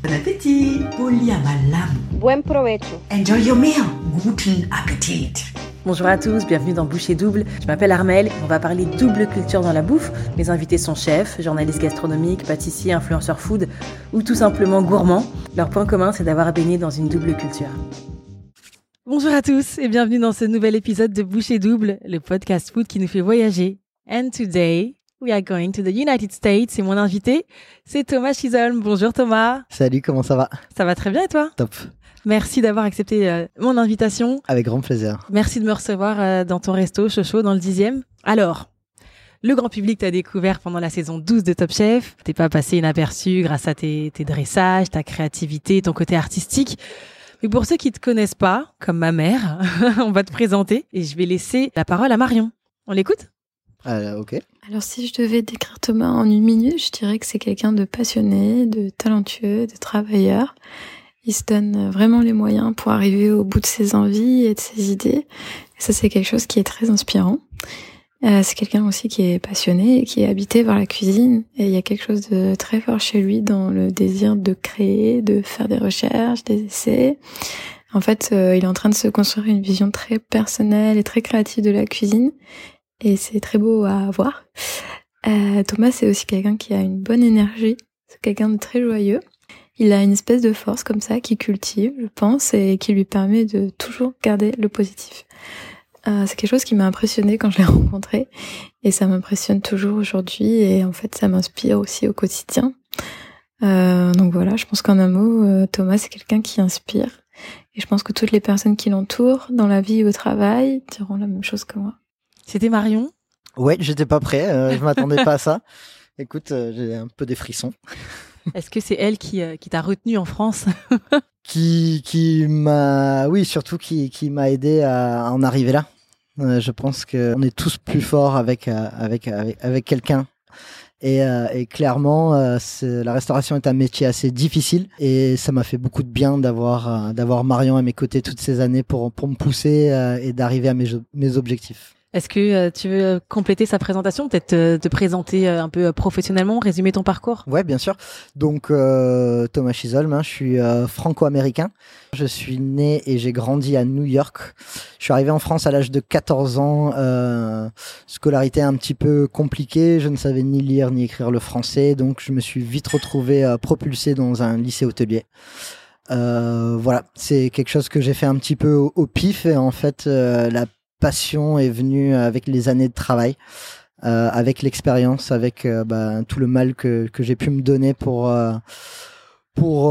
Bon appétit. Buen provecho. Enjoy your meal. Guten Appetit. Bonjour à tous, bienvenue dans Boucher Double. Je m'appelle Armel, on va parler double culture dans la bouffe. Mes invités sont chefs, journalistes gastronomiques, pâtissiers, influenceurs food ou tout simplement gourmands. Leur point commun, c'est d'avoir baigné dans une double culture. Bonjour à tous et bienvenue dans ce nouvel épisode de Boucher Double, le podcast food qui nous fait voyager. And today, We are going to the United States et mon invité, c'est Thomas Chisholm. Bonjour Thomas. Salut, comment ça va? Ça va très bien et toi? Top. Merci d'avoir accepté euh, mon invitation. Avec grand plaisir. Merci de me recevoir euh, dans ton resto Chocho dans le dixième. Alors, le grand public t'a découvert pendant la saison 12 de Top Chef. T'es pas passé inaperçu grâce à tes, tes dressages, ta créativité, ton côté artistique. Mais pour ceux qui te connaissent pas, comme ma mère, on va te présenter et je vais laisser la parole à Marion. On l'écoute? Euh, ok. Alors si je devais décrire Thomas en une minute, je dirais que c'est quelqu'un de passionné, de talentueux, de travailleur. Il se donne vraiment les moyens pour arriver au bout de ses envies et de ses idées. Et ça, c'est quelque chose qui est très inspirant. Euh, c'est quelqu'un aussi qui est passionné et qui est habité par la cuisine. Et il y a quelque chose de très fort chez lui dans le désir de créer, de faire des recherches, des essais. En fait, euh, il est en train de se construire une vision très personnelle et très créative de la cuisine et c'est très beau à voir. Euh, Thomas, c'est aussi quelqu'un qui a une bonne énergie, c'est quelqu'un de très joyeux. Il a une espèce de force comme ça qui cultive, je pense, et qui lui permet de toujours garder le positif. Euh, c'est quelque chose qui m'a impressionné quand je l'ai rencontré, et ça m'impressionne toujours aujourd'hui, et en fait, ça m'inspire aussi au quotidien. Euh, donc voilà, je pense qu'en un mot, Thomas, c'est quelqu'un qui inspire, et je pense que toutes les personnes qui l'entourent, dans la vie et au travail, diront la même chose que moi. C'était Marion? Ouais, j'étais pas prêt, euh, je m'attendais pas à ça. Écoute, euh, j'ai un peu des frissons. Est-ce que c'est elle qui, euh, qui t'a retenu en France? Qui, qui m'a, oui, surtout qui, qui m'a aidé à en arriver là. je pense qu'on est tous plus forts avec, avec, avec, avec quelqu'un et, et, clairement, la restauration est un métier assez difficile et ça m'a fait beaucoup de bien d'avoir d'avoir Marion à mes côtés toutes ces années pour pour me pousser et d'arriver à mes mes objectifs. Est-ce que euh, tu veux euh, compléter sa présentation, peut-être euh, te, présenter un peu professionnellement, résumer ton parcours? Ouais, bien sûr. Donc Thomas Chisholm, hein, je suis franco-américain. Je suis né et j'ai grandi à New York. Je suis arrivé en France à l'âge de 14 ans. scolarité un petit peu compliquée. Je ne savais ni lire ni écrire le français, donc je me suis vite retrouvé propulsé dans un lycée hôtelier. voilà, c'est quelque chose que j'ai fait un petit peu au, au pif et en fait la passion est venue avec les années de travail, euh, avec l'expérience, avec euh, bah, tout le mal que, que j'ai pu me donner pour euh, pour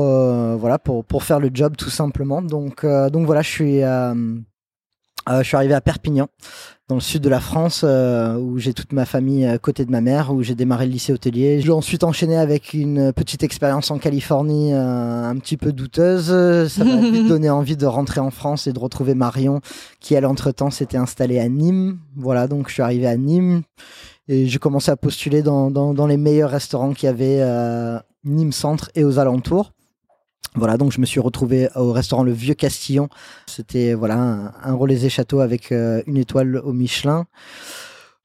voilà pour pour faire le job tout simplement. Donc donc voilà, je suis je suis arrivé à Perpignan dans le sud de la France, euh, où j'ai toute ma famille à côté de ma mère, où j'ai démarré le lycée hôtelier. Je l'ai ensuite enchaîné avec une petite expérience en Californie, euh, un petit peu douteuse. Ça m'a vite donné envie de rentrer en France et de retrouver Marion, qui à l'entretemps s'était installée à Nîmes. Voilà, donc je suis arrivé à Nîmes et j'ai commencé à postuler dans, dans, dans les meilleurs restaurants qu'il y avait euh, Nîmes Centre et aux alentours. Voilà, donc je me suis retrouvé au restaurant Le Vieux Castillon. C'était voilà un, un relais château avec euh, une étoile au Michelin.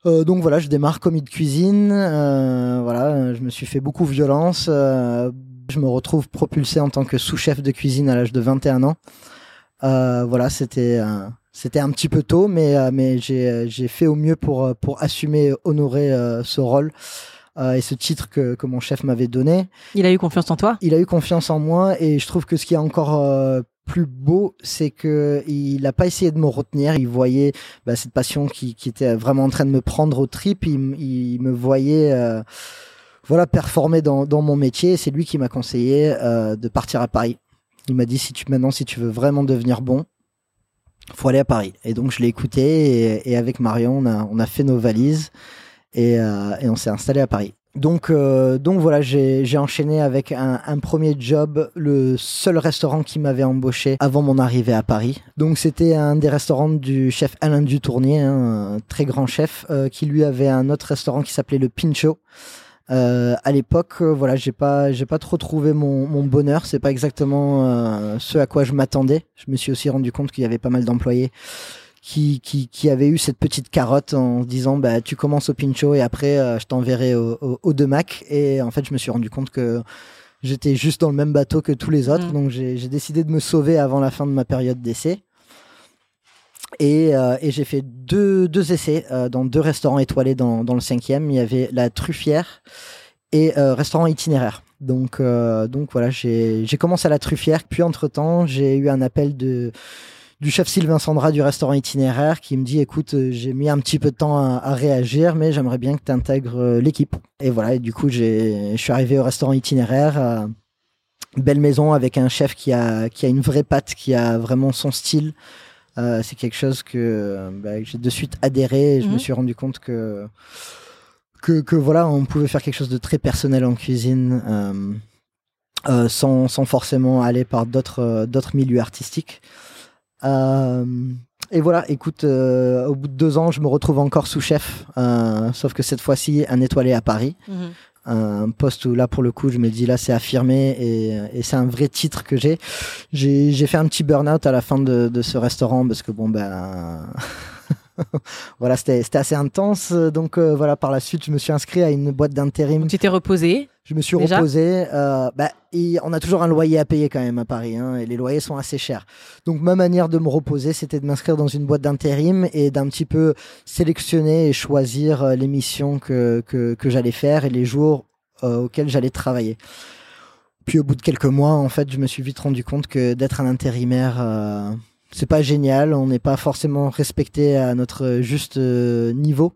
Euh, donc voilà, je démarre commis de cuisine. Euh, voilà, je me suis fait beaucoup violence. Je me retrouve propulsé en tant que sous-chef de cuisine à l'âge de 21 ans. Voilà, c'était un petit peu tôt, mais j'ai fait au mieux pour pour assumer, honorer ce rôle. Euh, et ce titre que, que mon chef m'avait donné. Il a eu confiance en toi? Il a eu confiance en moi et je trouve que ce qui est encore euh, plus beau, c'est que il n'a pas essayé de me retenir. Il voyait bah, cette passion qui, qui, était vraiment en train de me prendre au trip. Il, il me voyait, euh, voilà, performer dans, dans mon métier. C'est lui qui m'a conseillé de partir à Paris. Il m'a dit si tu maintenant si tu veux vraiment devenir bon, faut aller à Paris. Et donc je l'ai écouté et, et, avec Marion on a, on a fait nos valises et, euh, et on s'est installé à Paris. Donc, euh, voilà, j'ai enchaîné avec un, premier job, le seul restaurant qui m'avait embauché avant mon arrivée à Paris. Donc c'était un des restaurants du chef Alain Dutournier, hein, un très grand chef, euh, qui lui avait un autre restaurant qui s'appelait le Pincho. À l'époque, voilà, j'ai pas, pas trop trouvé mon, mon bonheur. C'est pas exactement ce à quoi je m'attendais. Je me suis aussi rendu compte qu'il y avait pas mal d'employés qui, qui, qui avait eu cette petite carotte en disant bah tu commences au Pincho et après euh, je t'enverrai au, au, au, de Mac et en fait je me suis rendu compte que j'étais juste dans le même bateau que tous les autres. Mm. Donc j'ai décidé de me sauver avant la fin de ma période d'essai. Et, euh, et j'ai fait deux, deux essais euh, dans deux restaurants étoilés dans, dans le cinquième. Il y avait la Truffière et euh, restaurant itinéraire. Donc, donc voilà, j'ai j'ai commencé à la Truffière. Puis entre-temps, j'ai eu un appel de, du chef Sylvain Sandra du restaurant itinéraire qui me dit écoute, euh, j'ai mis un petit peu de temps à, à réagir, mais j'aimerais bien que tu intègres euh, l'équipe. Et voilà, et du coup, j'ai- je suis arrivé au restaurant itinéraire. belle maison avec un chef qui a, qui a une vraie patte, qui a vraiment son style. Euh, c'est quelque chose que, bah, j'ai de suite adhéré et je Mhm. me suis rendu compte que, que, que voilà, on pouvait faire quelque chose de très personnel en cuisine euh, euh, sans, sans forcément aller par d'autres d'autres milieux artistiques. Euh, et voilà, écoute, euh, au bout de deux ans, je me retrouve encore sous-chef, euh, sauf que cette fois-ci, un étoilé à Paris Mhm. un poste où là pour le coup je me dis là c'est affirmé et, et c'est un vrai titre que j'ai j'ai fait un petit burn-out à la fin de, de ce restaurant parce que bon ben voilà c'était assez intense donc euh, voilà par la suite je me suis inscrit à une boîte d'intérim tu t'es reposé. je me suis Déjà reposé. Euh, bah, et on a toujours un loyer à payer quand même à Paris, hein, et les loyers sont assez chers. Donc ma manière de me reposer, c'était de m'inscrire dans une boîte d'intérim et d'un petit peu sélectionner et choisir euh, les missions que, que, que j'allais faire et les jours euh, auxquels j'allais travailler. Puis au bout de quelques mois, en fait, je me suis vite rendu compte que d'être un intérimaire, c'est pas génial. On n'est pas forcément respecté à notre juste euh, niveau.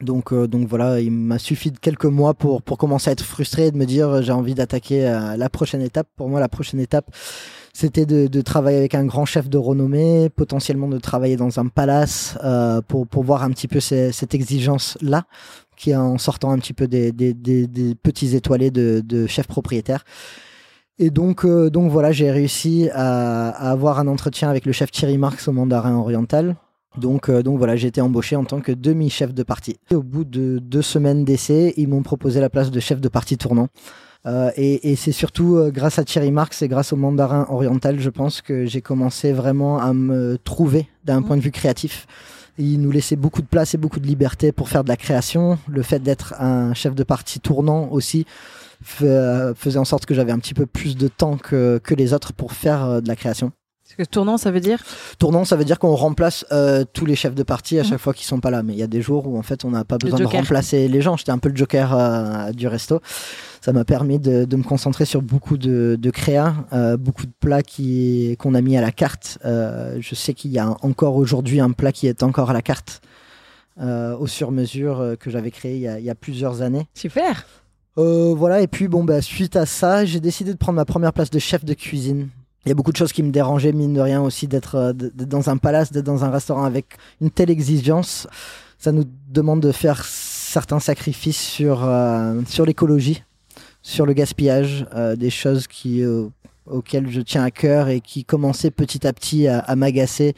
Donc, euh, donc voilà, il m'a suffi de quelques mois pour, pour commencer à être frustré et de me dire j'ai envie d'attaquer euh, la prochaine étape. Pour moi, la prochaine étape, c'était de, de travailler avec un grand chef de renommée, potentiellement de travailler dans un palace euh, pour, pour voir un petit peu ces- cette exigence-là, qui est en sortant un petit peu des, des, des, des petits étoilés de, de chef propriétaire. Et donc, euh, donc voilà, j'ai réussi à, avoir un entretien avec le chef Thierry Marx au Mandarin Oriental. Donc, euh, donc voilà, j'ai été embauché en tant que demi-chef de partie. Et au bout de deux semaines d'essai, ils m'ont proposé la place de chef de partie tournant. Euh, et et c'est surtout grâce à Thierry Marx et grâce au Mandarin Oriental, je pense que j'ai commencé vraiment à me trouver d'un point de vue créatif. Il nous laissait beaucoup de place et beaucoup de liberté pour faire de la création. Le fait d'être un chef de partie tournant aussi fa- faisait en sorte que j'avais un petit peu plus de temps que, que les autres pour faire euh, de la création. Parce que tournant, ça veut dire Tournant, ça veut dire qu'on remplace euh, tous les chefs de partie à Mhm. chaque fois qu'ils sont pas là. Mais il y a des jours où en fait on n'a pas besoin de remplacer les gens. J'étais un peu le joker euh, du resto. Ça m'a permis de, de me concentrer sur beaucoup de, de créa, euh, beaucoup de plats qui qu'on a mis à la carte. Je sais qu'il y a encore aujourd'hui un plat qui est encore à la carte au sur-mesure que j'avais créé il y, a, il y a plusieurs années. Super. Voilà, et puis bon, bah, suite à ça, j'ai décidé de prendre ma première place de chef de cuisine. Il y a beaucoup de choses qui me dérangeaient, mine de rien, aussi d'être euh, d'être dans un palace, d'être dans un restaurant avec une telle exigence. Ça nous demande de faire certains sacrifices sur, euh, sur l'écologie, sur le gaspillage, euh, des choses qui, euh, auxquelles je tiens à cœur et qui commençaient petit à petit à, à m'agacer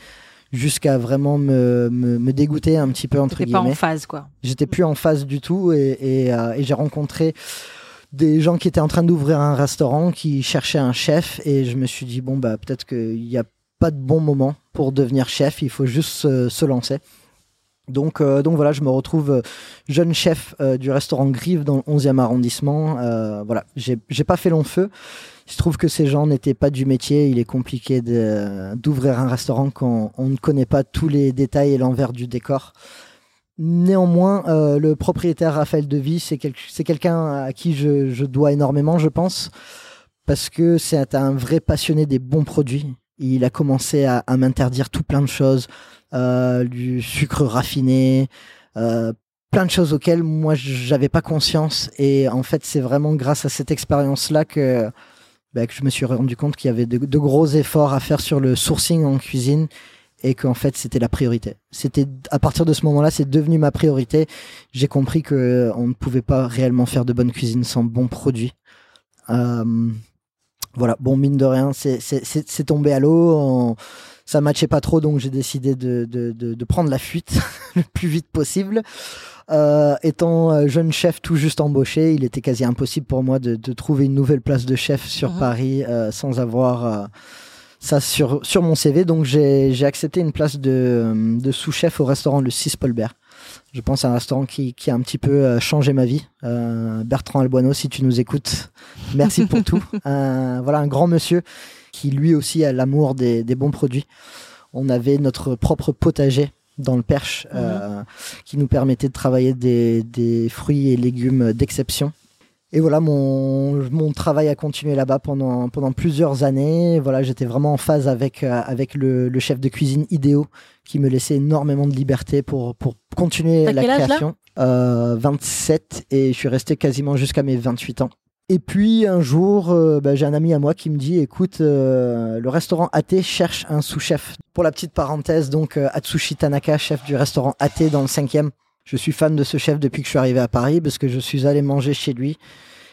jusqu'à vraiment me, me, me dégoûter un petit peu, entre T'étais pas guillemets en phase, quoi. j'étais plus en phase du tout et, et, euh, et j'ai rencontré des gens qui étaient en train d'ouvrir un restaurant qui cherchaient un chef et je me suis dit bon bah peut-être qu'il n'y a pas de bon moment pour devenir chef il faut juste se, lancer donc, euh, donc voilà, je me retrouve euh, jeune chef euh, du restaurant Grive dans le 11e arrondissement. Euh, voilà, j'ai pas fait long feu. Il se trouve que ces gens n'étaient pas du métier. Il est compliqué d'ouvrir un restaurant quand on ne connaît pas tous les détails et l'envers du décor. Néanmoins, euh, le propriétaire Raphaël Devy, c'est quel- c'est quelqu'un à qui je, je dois énormément, je pense, parce que c'est un vrai passionné des bons produits. Il a commencé à, à m'interdire tout plein de choses, euh, du sucre raffiné, euh, plein de choses auxquelles moi j'avais pas conscience. Et en fait, c'est vraiment grâce à cette expérience-là que, bah, que je me suis rendu compte qu'il y avait de gros efforts à faire sur le sourcing en cuisine et qu'en fait c'était la priorité. C'était à partir de ce moment-là, c'est devenu ma priorité. J'ai compris que on ne pouvait pas réellement faire de bonne cuisine sans bons produits. Euh, voilà, bon mine de rien, c'est tombé à l'eau. on- Ça matchait pas trop, donc j'ai décidé de, de, de, de prendre la fuite le plus vite possible. Euh, étant euh, jeune chef tout juste embauché, il était quasi impossible pour moi de, de trouver une nouvelle place de chef sur Mhm. Paris euh, sans avoir euh, ça sur, sur mon CV. Donc j'ai accepté une place de, de sous-chef au restaurant Le 6 Paulbert. Je pense à un restaurant qui, qui a un petit peu euh, changé ma vie. Euh, Bertrand Alboino, si tu nous écoutes, merci pour tout. Euh, voilà, un grand monsieur qui lui aussi a l'amour des, des bons produits. On avait notre propre potager dans le Perche euh, qui nous permettait de travailler des, des fruits et légumes d'exception. Et voilà, mon, mon travail a continué là-bas pendant, pendant plusieurs années. Voilà, j'étais vraiment en phase avec, euh, avec le, le chef de cuisine idéo qui me laissait énormément de liberté pour, pour continuer la création. Euh, 27 et je suis resté quasiment jusqu'à mes 28 ans. Et puis un jour, euh, bah, j'ai un ami à moi qui me dit, écoute, euh, le restaurant AT cherche un sous-chef. Pour la petite parenthèse, donc Atsushi Tanaka, chef du restaurant AT dans le 5e. Je suis fan de ce chef depuis que je suis arrivé à Paris parce que je suis allé manger chez lui.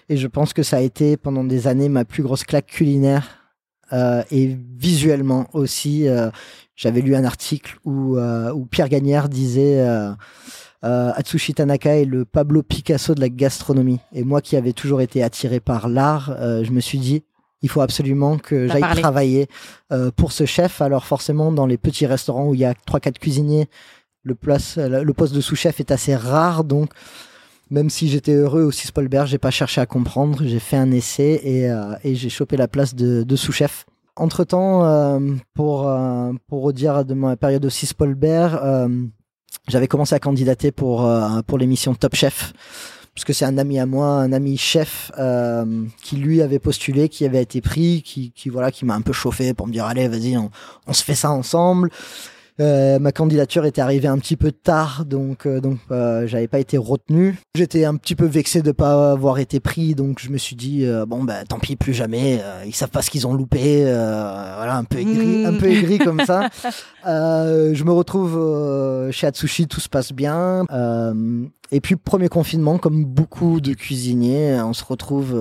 Et je pense que ça a été pendant des années ma plus grosse claque culinaire. Euh, et visuellement aussi, euh, j'avais lu un article où, euh, où Pierre Gagnère disait euh, euh, Atsushi Tanaka est le Pablo Picasso de la gastronomie. Et moi qui avais toujours été attiré par l'art, euh, je me suis dit il faut absolument que j'aille travailler euh, pour ce chef. Alors forcément, dans les petits restaurants où il y a trois quatre cuisiniers, le, le poste de sous-chef est assez rare. Donc même si j'étais heureux au Cispolberg, j'ai pas cherché à comprendre. J'ai fait un essai et, euh, j'ai chopé la place de, sous-chef. Entre temps, pour euh, pour redire de ma période au Cispolberg, euh, j'avais commencé à candidater pour euh, pour l'émission Top Chef parce que c'est un ami à moi, un ami chef euh, qui lui avait postulé, qui avait été pris, qui, voilà, qui m'a un peu chauffé pour me dire allez vas-y on se fait ça ensemble. Euh, ma candidature était arrivée un petit peu tard, donc euh, donc euh, j'avais pas été retenu. J'étais un petit peu vexé de pas avoir été pris, donc je me suis dit bon bah tant pis plus jamais. ils savent pas ce qu'ils ont loupé, voilà un peu aigri, Mm. un peu aigri comme ça. Je me retrouve chez Atsushi, tout se passe bien. Et puis premier confinement, comme beaucoup de cuisiniers, on se retrouve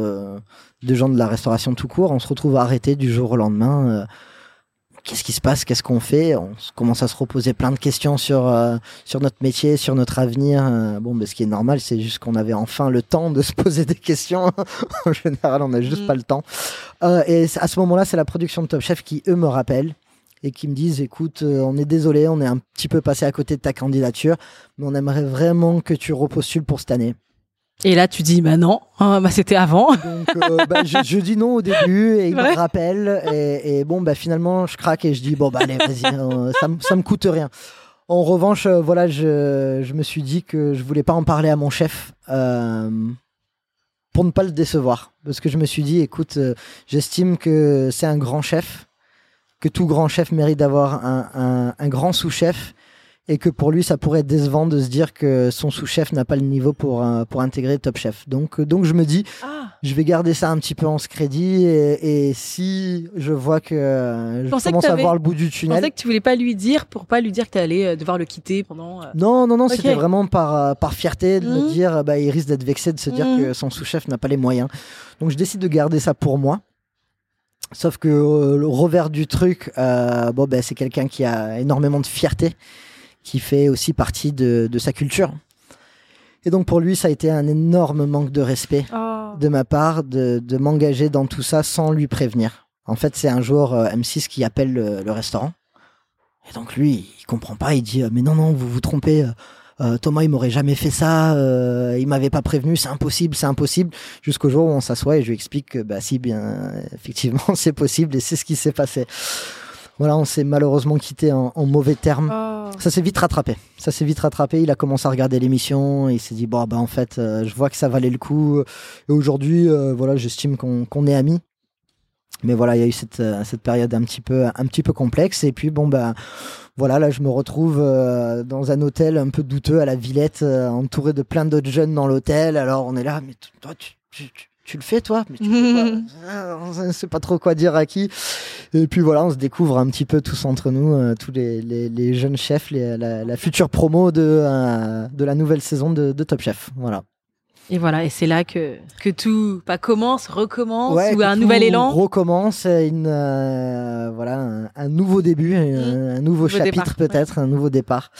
de gens de la restauration tout court, on se retrouve arrêté du jour au lendemain. Qu'est-ce qui se passe? Qu'est-ce qu'on fait? On commence à se reposer plein de questions sur euh, sur notre métier, sur notre avenir. Euh, bon, ben, ce qui est normal, c'est juste qu'on avait enfin le temps de se poser des questions. en général, on n'a juste Mm. pas le temps. Euh, et à ce moment-là, c'est la production de Top Chef qui eux me rappellent et qui me disent écoute, on est désolé, on est un petit peu passé à côté de ta candidature, mais on aimerait vraiment que tu repostules pour cette année. Et là, tu dis, bah non, hein, bah c'était avant. Donc euh, bah, je, je dis non au début et il Ouais. me rappelle et, et bon bah finalement je craque et je dis bon bah allez vas-y euh, ça, me- ça me coûte rien. En revanche euh, voilà je, je me suis dit que je voulais pas en parler à mon chef pour ne pas le décevoir parce que je me suis dit écoute j'estime que c'est un grand chef que tout grand chef mérite d'avoir un, un- un grand sous-chef et que pour lui ça pourrait être décevant de se dire que son sous-chef n'a pas le niveau pour, euh, pour intégrer Top Chef. Donc, euh, donc je me dis Ah, je vais garder ça un petit peu en ce crédit et, et si je vois que euh, je pensais que commence à voir le bout du je tunnel. pensais que tu voulais pas lui dire pour pas lui dire que tu allais devoir le quitter pendant. Non, non, non, Ok. c'était vraiment par, par fierté de me Mhm. dire, bah, il risque d'être vexé de se dire Mhm. que son sous-chef n'a pas les moyens. Donc je décide de garder ça pour moi. Sauf que euh, le revers du truc, euh, bon, ben c'est quelqu'un qui a énormément de fierté, qui fait aussi partie de, de sa culture. Et donc pour lui, ça a été un énorme manque de respect Oh. de ma part de, de m'engager dans tout ça sans lui prévenir. En fait, c'est un jour euh, M6 qui appelle le, le restaurant. Et donc lui, il comprend pas, il dit euh, mais non non, vous vous trompez. euh, Thomas, il m'aurait jamais fait ça. euh, il m'avait pas prévenu. C'est impossible, c'est impossible. Jusqu'au jour où on s'assoit et je lui explique que bah si bien effectivement c'est possible et c'est ce qui s'est passé. Voilà, on s'est malheureusement quitté en, en mauvais termes. Oh. Ça s'est vite rattrapé. Ça s'est vite rattrapé. Il a commencé à regarder l'émission. Il s'est dit bon bah en fait, euh, je vois que ça valait le coup. Et aujourd'hui, euh, voilà, j'estime qu'on est amis. Mais voilà, il y a eu cette, euh, cette période un petit peu un petit peu complexe. Et puis bon bah voilà, là je me retrouve euh, dans un hôtel un peu douteux à la Villette, entouré de plein d'autres jeunes dans l'hôtel. Alors on est là, mais toi tu, tu, tu- tu le fais toi Mais tu Ah, On ne sait pas trop quoi dire à qui. Et puis voilà, on se découvre un petit peu tous entre nous, euh, tous les, les, les jeunes chefs, les- la, la future promo de, euh, de la nouvelle saison de, de Top Chef. Voilà. Et voilà, et c'est là que, que tout pas commence, recommence, Ouais, ou un nouvel élan. recommence, une, euh, voilà, un, un nouveau début, un, un nouveau, Nouveau chapitre peut-être, un nouveau départ.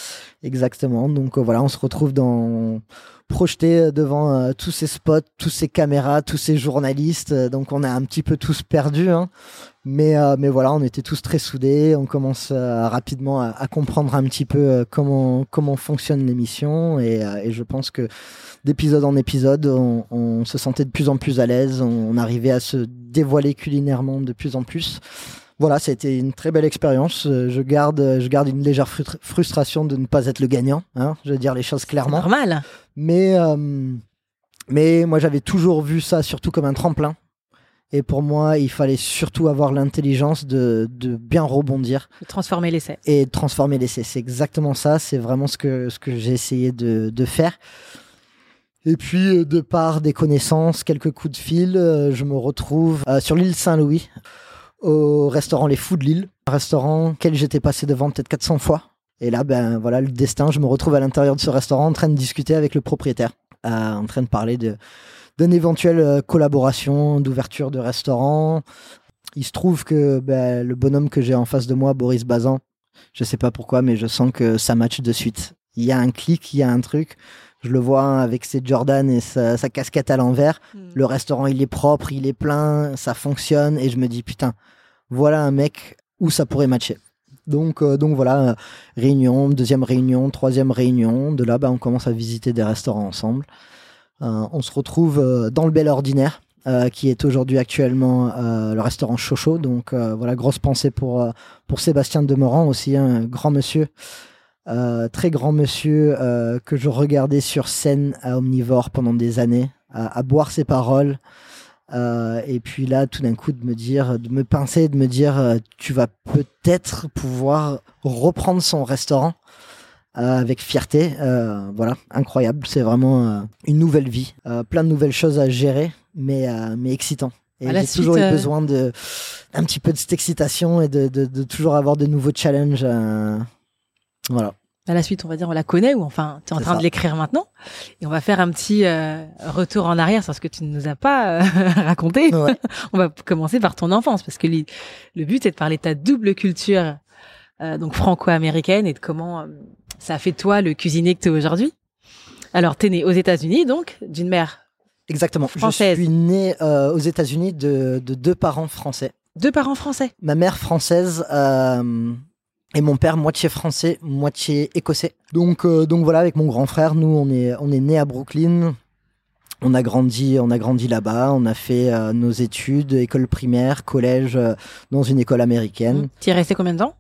Exactement. Donc euh, voilà, on se retrouve dans projeté devant euh, tous ces spots, tous ces caméras, tous ces journalistes. Donc on a un petit peu tous perdu. Hein. Mais, euh, mais voilà, on était tous très soudés. On commence euh, rapidement à, comprendre un petit peu euh, comment, comment fonctionne l'émission. Et, je pense que d'épisode en épisode, on, on, se sentait de plus en plus à l'aise. On, on, arrivait à se dévoiler culinairement de plus en plus. Voilà, c'était une très belle expérience. Je garde, je garde une légère frustration de ne pas être le gagnant. Hein, je veux dire les choses clairement. Normal. Mais, mais moi, j'avais toujours vu ça surtout comme un tremplin et pour moi, il fallait surtout avoir l'intelligence de, de, bien rebondir. De transformer l'essai. Et de transformer l'essai. C'est exactement ça. C'est vraiment ce que, ce que j'ai essayé de, de, faire. Et puis, euh, de par des connaissances, quelques coups de fil, euh, je me retrouve euh, sur l'île Saint-Louis, au restaurant Les Fous de l'île. Un restaurant auquel j'étais passé devant peut-être 400 fois. Et là, ben voilà, le destin, je me retrouve à l'intérieur de ce restaurant en train de discuter avec le propriétaire, en train de parler d'une éventuelle euh, collaboration d'ouverture de restaurant. Il se trouve que ben, le bonhomme que j'ai en face de moi, Boris Bazan, je sais pas pourquoi, mais je sens que ça match de suite. Il y a un clic, il y a un truc. Je le vois avec ses Jordan et sa, casquette à l'envers. Hmm. Le restaurant, il est propre, il est plein, ça fonctionne. Et je me dis, putain, voilà un mec où ça pourrait matcher. Donc, euh, donc voilà, réunion, deuxième réunion, troisième réunion. De là, ben, on commence à visiter des restaurants ensemble. Euh, on se retrouve euh, dans le Bel Ordinaire, euh, qui est aujourd'hui actuellement le restaurant Chocho. Donc voilà, grosse pensée pour, pour Sébastien Demorand aussi, un grand monsieur. Très grand monsieur que je regardais sur scène à Omnivore pendant des années, à, boire ses paroles. et puis là, tout d'un coup, de me dire, de me pincer, de me dire, tu vas peut-être pouvoir reprendre son restaurant. Euh, avec fierté. Euh, voilà, incroyable. C'est vraiment euh, une nouvelle vie, plein de nouvelles choses à gérer, mais mais excitant. Et j'ai toujours eu besoin de un petit peu de cette excitation et de, de, de toujours avoir de nouveaux challenges. Voilà. À la suite, on va dire, on la connaît ou enfin, tu es en train de l'écrire maintenant. Et on va faire un petit retour en arrière sur ce que tu ne nous as pas raconté. Ouais. on va commencer par ton enfance parce que le but est de parler de ta double culture, donc franco-américaine et de comment ça a fait toi le cuisinier que tu es aujourd'hui. Alors, tu es né aux États-Unis, donc, d'une mère Exactement. Française. Je suis né euh, aux États-Unis de, deux parents français. Deux parents français Ma mère française euh, et mon père moitié français, moitié écossais. Donc, euh, donc voilà, avec mon grand frère, nous, on est, on est né à Brooklyn. On a grandi, on a grandi là-bas. On a fait nos études, école primaire, collège, dans une école américaine. Tu y es resté combien de temps?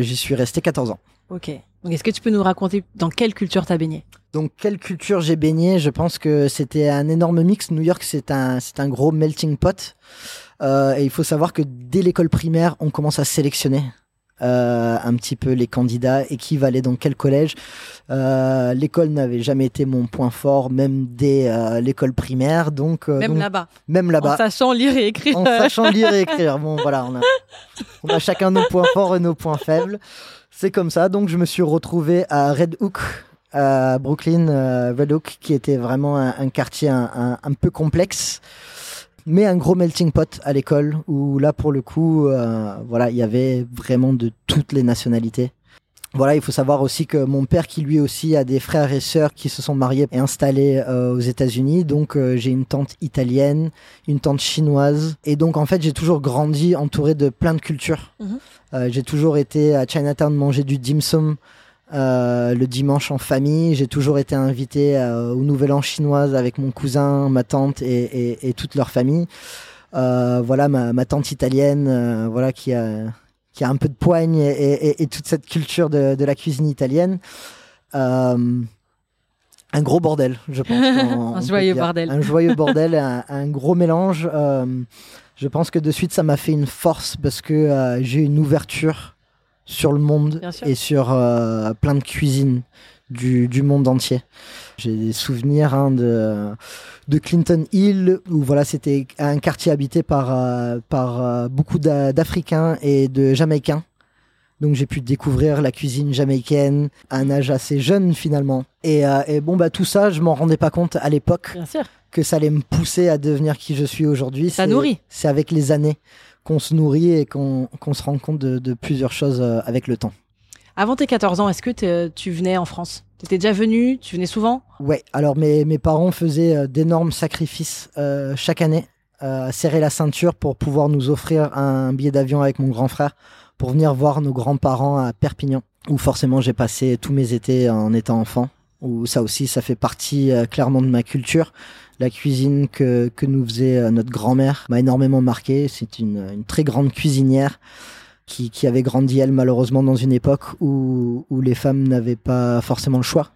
J'y suis resté 14 ans. Ok. Donc, est-ce que tu peux nous raconter dans quelle culture tu as baigné? Donc, quelle culture j'ai baigné? Je pense que c'était un énorme mix. New York, c'est un, c'est un gros melting pot. Euh, et il faut savoir que dès l'école primaire, on commence à sélectionner euh, un petit peu les candidats et qui va aller dans quel collège. Euh, l'école n'avait jamais été mon point fort, même dès euh, l'école primaire. Donc même là-bas. Même là-bas. En sachant lire et écrire. En sachant lire et écrire. Bon, voilà, on a, on a chacun nos points forts et nos points faibles. C'est comme ça. Donc, je me suis retrouvé à Red Hook, à Brooklyn, Red Hook, qui était vraiment un, quartier un, peu complexe, mais un gros melting pot à l'école où là, pour le coup, euh, voilà, il y avait vraiment de toutes les nationalités. Voilà, il faut savoir aussi que mon père, qui lui aussi a des frères et sœurs qui se sont mariés et installés euh, aux États-Unis, donc euh, j'ai une tante italienne, une tante chinoise, et donc en fait j'ai toujours grandi entouré de plein de cultures. Mhm. J'ai toujours été à Chinatown manger du dim sum le dimanche en famille. J'ai toujours été invité au Nouvel An chinoise avec mon cousin, ma tante et, et, et toute leur famille. voilà ma, ma, tante italienne, voilà qui a qui a un peu de poigne et, toute cette culture de, la cuisine italienne. Euh, un gros bordel, je pense. un joyeux bordel. Un joyeux bordel, un, gros mélange. Euh, je pense que de suite, ça m'a fait une force parce que euh, j'ai une ouverture sur le monde et sur plein de cuisines du, du monde entier. J'ai des souvenirs hein, de, de Clinton Hill, où voilà, c'était un quartier habité par, euh, par euh, beaucoup d'Africains et de Jamaïcains. Donc j'ai pu découvrir la cuisine jamaïcaine à un âge assez jeune finalement. Et, euh, et bon bah tout ça, je m'en rendais pas compte à l'époque que ça allait me pousser à devenir qui je suis aujourd'hui. Ça nourrit. C'est avec les années qu'on se nourrit et qu'on se rend compte de, de plusieurs choses avec le temps. Avant tes 14 ans, est-ce que t'es- tu venais en France? T'étais déjà venu? Tu venais souvent? Ouais, alors mes, mes parents faisaient euh, d'énormes sacrifices euh, chaque année, euh, serrer la ceinture pour pouvoir nous offrir un billet d'avion avec mon grand frère pour venir voir nos grands-parents à Perpignan, où forcément j'ai passé tous mes étés en étant enfant, où ça aussi, ça fait partie euh, clairement de ma culture. La cuisine que, que nous faisait euh, notre grand-mère m'a énormément marqué. C'est une, très grande cuisinière qui, qui avait grandi, elle, malheureusement, dans une époque où, où les femmes n'avaient pas forcément le choix.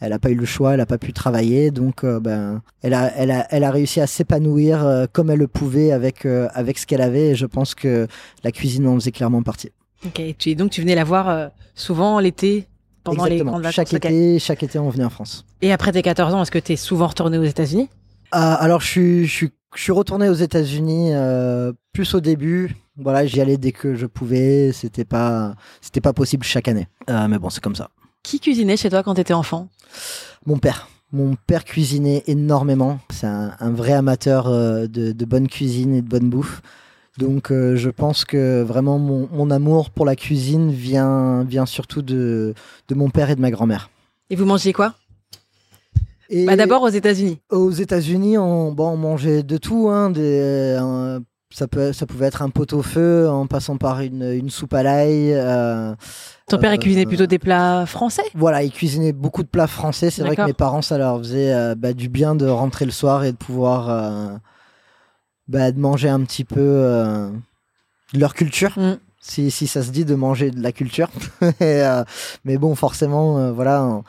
Elle n'a pas eu le choix, elle n'a pas pu travailler, donc euh, ben, elle, a, elle, a, elle a réussi à s'épanouir comme elle le pouvait avec, avec ce qu'elle avait, et je pense que la cuisine en faisait clairement partie. Ok. Donc tu venais la voir souvent l'été, pendant les Exactement. grandes vacances. chaque été, chaque été, on venait en France. Et après tes 14 ans, est-ce que t'es souvent retourné aux États-Unis? Ah, alors, je suis, je, suis, je suis retourné aux États-Unis euh, plus au début. Voilà, j'y allais dès que je pouvais. C'était pas, c'était pas possible chaque année. Euh, mais bon, c'est comme ça. Qui cuisinait chez toi quand t'étais enfant? Mon père. Mon père cuisinait énormément. C'est un, un vrai amateur euh, de, de bonne cuisine et de bonne bouffe. Donc euh, je pense que vraiment mon, mon amour pour la cuisine vient, vient surtout de, de mon père et de ma grand-mère. Et vous mangiez quoi? Bah d'abord aux États-Unis. aux États-Unis, on, bon, on mangeait de tout. Hein, des, euh, ça, peut, ça pouvait être un pot-au-feu en passant par une, une soupe à l'ail. euh, Ton père il Euh, cuisinait plutôt des plats français? Voilà, ils cuisinaient beaucoup de plats français. C'est vrai que mes parents, ça leur faisait euh, bah, du bien de rentrer le soir et de pouvoir euh, bah, de manger un petit peu euh, de leur culture. Mm. Si, si ça se dit de manger de la culture. Et, euh, mais bon, forcément, euh, voilà.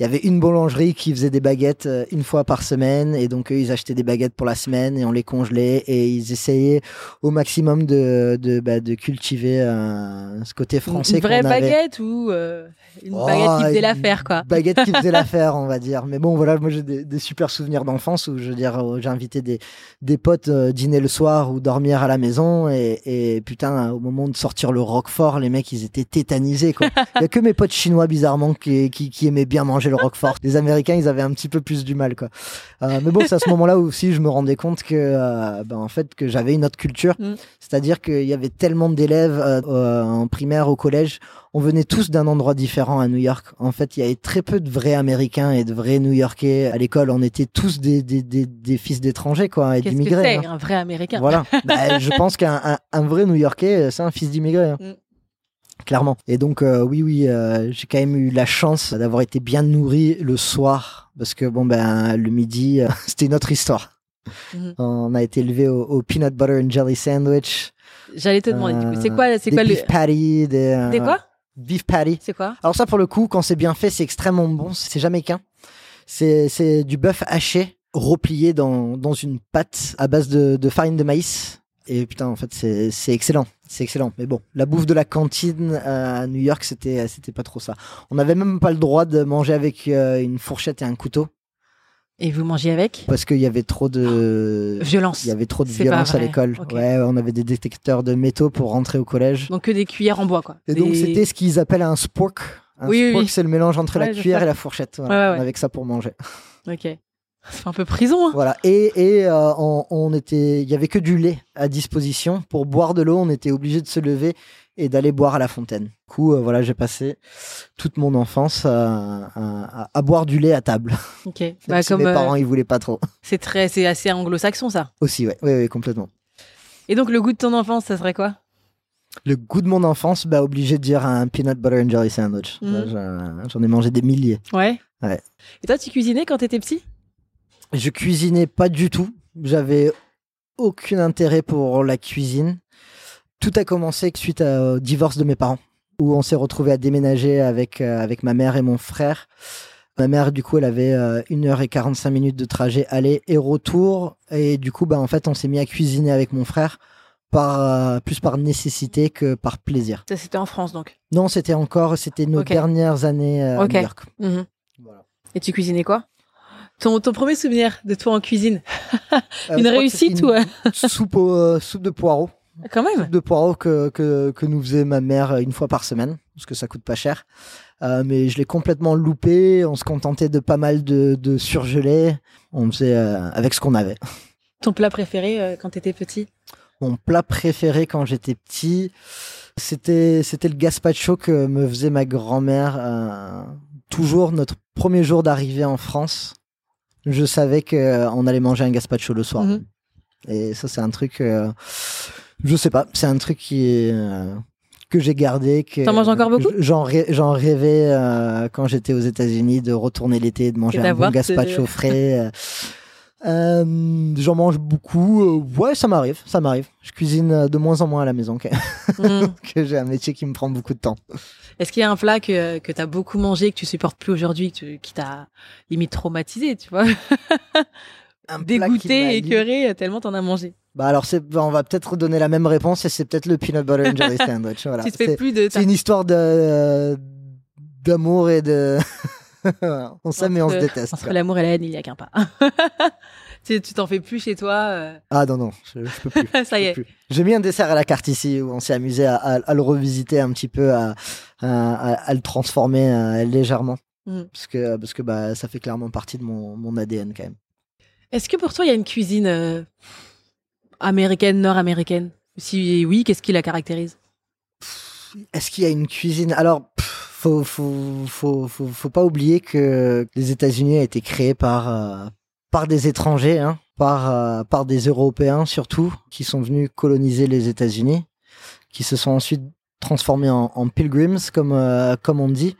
Il y avait une boulangerie qui faisait des baguettes euh, une fois par semaine et donc eux ils achetaient des baguettes pour la semaine et on les congelait et ils essayaient au maximum de, de, bah, de cultiver euh, ce côté français Une vraie avait. baguette ou euh, une Oh, baguette qui faisait une l'affaire quoi? Baguette qui faisait l'affaire, on va dire. Mais bon, voilà, moi j'ai des, des super souvenirs d'enfance où je veux dire, euh, j'ai invité des, des potes euh, dîner le soir ou dormir à la maison et, et putain, au moment de sortir le Roquefort, les mecs ils étaient tétanisés quoi. Il y a que mes potes chinois bizarrement qui, qui, qui aimaient bien manger le Roquefort. Les Américains ils avaient un petit peu plus du mal quoi. Euh, mais bon, c'est à ce moment-là aussi je me rendais compte que euh, ben, en fait que j'avais une autre culture, Mm. c'est-à-dire qu'il y avait tellement d'élèves euh, en primaire au collège on venait tous d'un endroit différent à New York. En fait, il y avait très peu de vrais Américains et de vrais New-Yorkais à l'école. On était tous des, des, des, des fils d'étrangers, quoi, et Qu'est-ce que d'immigrés. c'est hein. un vrai Américain? Voilà. Bah, je pense qu'un un, un vrai New-Yorkais, c'est un fils d'immigré. hein. Mm. Clairement. Et donc, euh, oui, oui, euh, j'ai quand même eu la chance d'avoir été bien nourri le soir. Parce que, bon, ben, le midi, euh, c'était une autre histoire. Mhm. On a été élevé au, au peanut butter and jelly sandwich. J'allais te demander du coup, c'est quoi c'est quoi le beef patty, des, Des quoi Beef patty. C'est quoi Alors ça, pour le coup, quand c'est bien fait, c'est extrêmement bon. C'est jamaïcain. C'est c'est du bœuf haché, replié dans, dans une pâte à base de, de farine de maïs. Et putain, en fait, c'est excellent. C'est excellent. Mais bon, la bouffe de la cantine à New York, c'était c'était pas trop ça. On n'avait même pas le droit de manger avec euh, une fourchette et un couteau Et vous mangez avec? Parce qu'il y avait trop de Violence. il y avait trop de violence à l'école. Ouais, on avait des détecteurs de métaux pour rentrer au collège. Donc que des cuillères en bois quoi. Et donc c'était ce qu'ils appellent un spork. Un Oui, spork, oui. c'est le mélange entre Ouais, la cuillère et la fourchette. Voilà. Ouais, ouais, On avait que ça pour manger. Ok. C'est un peu prison. Hein. Voilà. Et, et euh, on, on était, il y avait que du lait à disposition pour boire de l'eau. On était obligé de se lever et d'aller boire à la fontaine. Du coup, euh, voilà, j'ai passé toute mon enfance à, à- boire du lait à table. Ok. Bah, comme mes euh, parents ils voulaient pas trop. c'est très c'est assez anglo-saxon ça. Aussi, ouais, ouais, ouais, complètement. Et donc le goût de ton enfance, ça serait quoi? Le goût de mon enfance, bah obligé de dire un peanut butter and jelly sandwich. J'en- J'en ai mangé des milliers. Ouais. Ouais. Et toi, tu cuisinais quand t'étais petit? Je cuisinais pas du tout. J'avais aucun intérêt pour la cuisine. Tout a commencé suite au divorce de mes parents, où on s'est retrouvé à déménager avec, euh, avec ma mère et mon frère. Ma mère, du coup, elle avait euh, 1h45 minutes de trajet aller et retour. Et du coup, bah, en fait, on s'est mis à cuisiner avec mon frère, par, euh, plus par nécessité que par plaisir. Ça c'était en France donc. Non, c'était encore, c'était nos dernières années euh, à New York. Mhm. Voilà. Et tu cuisinais quoi? Ton, ton premier souvenir de toi en cuisine Euh, Une réussite ou euh, soupe, euh, de poireaux. quand même soupe de poireaux que, que, que nous faisait ma mère une fois par semaine, parce que ça coûte pas cher. Euh, mais je l'ai complètement loupé. On se contentait de pas mal de, de surgelés. On faisait euh, avec ce qu'on avait. Ton plat préféré euh, quand t'étais petit Mon plat préféré quand j'étais petit, C'était c'était le gazpacho que me faisait ma grand-mère euh, toujours notre premier jour d'arrivée en France. Je savais que euh, allait manger un gazpacho le soir. Mhm. Et ça c'est un truc euh, je sais pas, c'est un truc qui est euh, que j'ai gardé que T'en manges encore beaucoup? J'en j'en rêvais euh, quand j'étais aux États-Unis de retourner l'été et de manger un bon gazpacho frais. j'en mange beaucoup. ouais, ça m'arrive, ça m'arrive. Je cuisine de moins en moins à la maison, Mhm. que j'ai un métier qui me prend beaucoup de temps. Est-ce qu'il y a un plat que, que t'as beaucoup mangé, que tu supportes plus aujourd'hui, tu- qui t'a limite traumatisé, tu vois Un Dégoûté, écœuré, tellement t'en as mangé. Bah alors, c'est, bah, on va peut-être donner la même réponse et c'est peut-être le peanut butter and jelly sandwich. Voilà. tu C'est, de... une histoire de d'amour et de. on s'aime mais on se déteste. Entre l'amour et la haine, il n'y a qu'un pas. tu t'en fais plus chez toi. euh, Ah non non, je, je peux plus. ça y est. J'ai mis un dessert à la carte ici où on s'est amusé à, à- à le revisiter un petit peu, à, le transformer euh, légèrement. Mhm. Parce que, parce que bah, ça fait clairement partie de mon, mon ADN quand même. Est-ce que pour toi, il y a une cuisine euh, américaine, nord-américaine? Si oui, qu'est-ce qui la caractérise? Est-ce qu'il y a une cuisine? Alors, pff, faut, faut, faut, faut, pas oublier que les États-Unis a été créés par, par des étrangers, hein, par, euh, par des Européens surtout, qui sont venus coloniser les États-Unis, qui se sont ensuite transformés en, en pilgrims, comme, euh, comme on dit.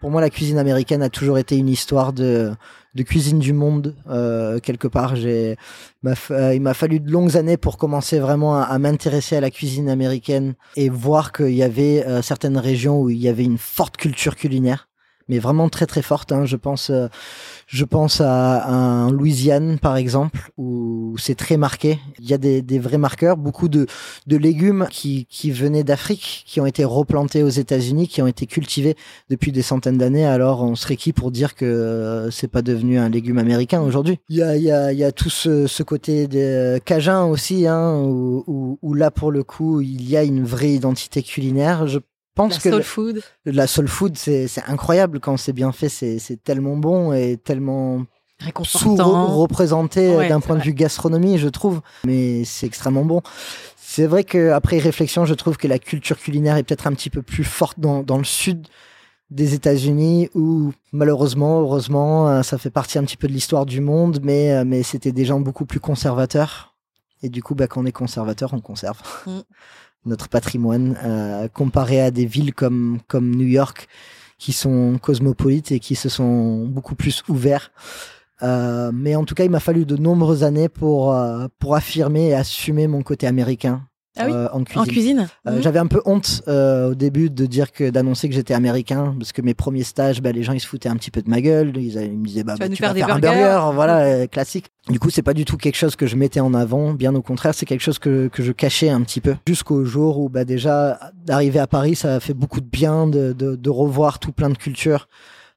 Pour moi, la cuisine américaine a toujours été une histoire de, de cuisine du monde. Euh, quelque part, j'ai, euh, il m'a fallu de longues années pour commencer vraiment à, à m'intéresser à la cuisine américaine et voir qu'il y avait euh, certaines régions où il y avait une forte culture culinaire, mais vraiment très très forte. hein. Je pense, euh, je pense à, un Louisiane par exemple où c'est très marqué. Il y a des, des vrais marqueurs, beaucoup de, de légumes qui, qui venaient d'Afrique, qui ont été replantés aux États-Unis, qui ont été cultivés depuis des centaines d'années. Alors on serait qui pour dire que euh, c'est pas devenu un légume américain aujourd'hui? Il y a, y a, y a tout ce, ce côté des cajun aussi, hein, où, où, où là pour le coup il y a une vraie identité culinaire. Pense La que soul le- food la soul food c'est incroyable quand c'est bien fait, c'est tellement bon et tellement sous-représenté Ouais, d'un point de vue gastronomie, je trouve. Mais c'est extrêmement bon. C'est vrai que après réflexion, je trouve que la culture culinaire est peut-être un petit peu plus forte dans, dans le sud des États-Unis, où malheureusement, heureusement, euh, ça fait partie un petit peu de l'histoire du monde, mais euh, mais c'était des gens beaucoup plus conservateurs. Et du coup, bah, quand on est conservateur, on conserve Mm. Notre patrimoine, euh, comparé à des villes comme comme New York, qui sont cosmopolites et qui se sont beaucoup plus ouverts. Euh, mais en tout cas, il m'a fallu de nombreuses années pour euh, pour affirmer et assumer mon côté américain Ah oui euh, en cuisine. En cuisine Euh, Mhm. J'avais un peu honte euh, au début de dire que d'annoncer que j'étais américain parce que mes premiers stages, bah, les gens ils se foutaient un petit peu de ma gueule, ils, ils me disaient bah, Tu vas bah, nous tu faire vas un burger, voilà classique. Du coup, c'est pas du tout quelque chose que je mettais en avant, bien au contraire, c'est quelque chose que que je cachais un petit peu jusqu'au jour où bah déjà d'arriver à Paris, ça a fait beaucoup de bien de de, de revoir tout plein de cultures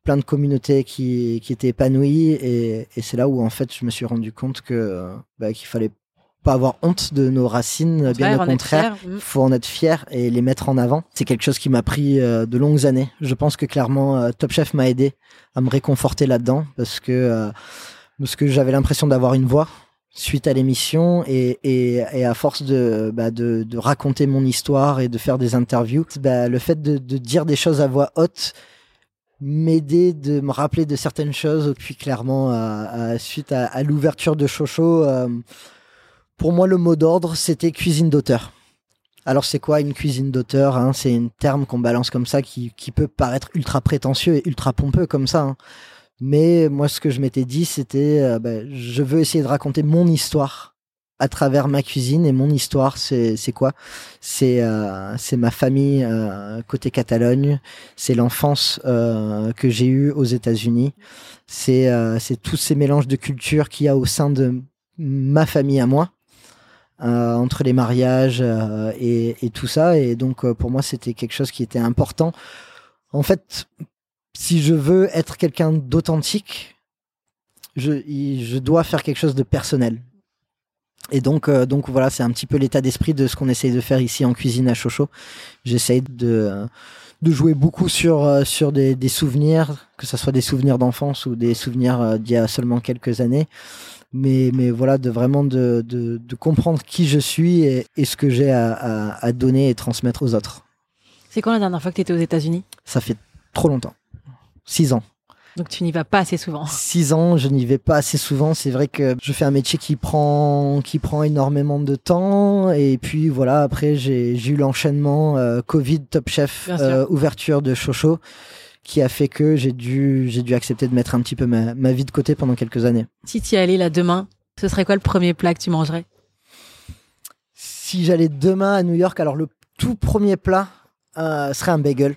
plein de communautés qui, qui étaient épanouies et, et c'est là où en fait je me suis rendu compte que bah, qu'il fallait pas avoir honte de nos racines, bien au contraire. fier. Mhm. faut en être fier et les mettre en avant. C'est quelque chose qui m'a pris euh, de longues années. Je pense que clairement euh, Top Chef m'a aidé à me réconforter là-dedans parce que euh, parce que j'avais l'impression d'avoir une voix suite à l'émission et, et, et à force de, bah, de de raconter mon histoire et de faire des interviews, bah, le fait de, de dire des choses à voix haute m'aider de me rappeler de certaines choses puis clairement à- à- suite à, à l'ouverture de Chocho euh, pour moi le mot d'ordre c'était cuisine d'auteur. Alors c'est quoi une cuisine d'auteur hein? C'est un terme qu'on balance comme ça qui, peut paraître ultra prétentieux et ultra pompeux comme ça. hein. Mais moi ce que je m'étais dit c'était euh, bah, je veux essayer de raconter mon histoire à travers ma cuisine. Et mon histoire c'est quoi? C'est euh, c'est ma famille euh, côté Catalogne, c'est l'enfance que j'ai eue aux États-Unis, c'est c'est tous ces mélanges de cultures qu'il y a au sein de ma famille à moi entre les mariages euh, et, et tout ça. Et donc, euh, pour moi, c'était quelque chose qui était important. En fait, si je veux être quelqu'un d'authentique, je, je dois faire quelque chose de personnel. Et donc, euh, donc voilà, c'est un petit peu l'état d'esprit de ce qu'on essaye de faire ici en cuisine à Chocho. J'essaye de, de jouer beaucoup sur, euh, sur des, des souvenirs, que ce soit des souvenirs d'enfance ou des souvenirs euh, d'il y a seulement quelques années. Mais mais voilà de vraiment de de, de comprendre qui je suis et, et ce que j'ai à, à, à donner et transmettre aux autres. C'est quand la dernière fois que tu étais aux États-Unis? Ça fait trop longtemps, six ans. Donc tu n'y vas pas assez souvent. Six ans, je n'y vais pas assez souvent. C'est vrai que je fais un métier qui prend, qui prend énormément de temps. Et puis voilà, après j'ai eu l'enchaînement euh, Covid, Top Chef, euh, ouverture de Chocho, qui a fait que j'ai dû, j'ai dû accepter de mettre un petit peu ma, ma vie de côté pendant quelques années. Si tu y allais là demain, ce serait quoi le premier plat que tu mangerais? Si j'allais demain à New York, alors le tout premier plat euh, serait un bagel.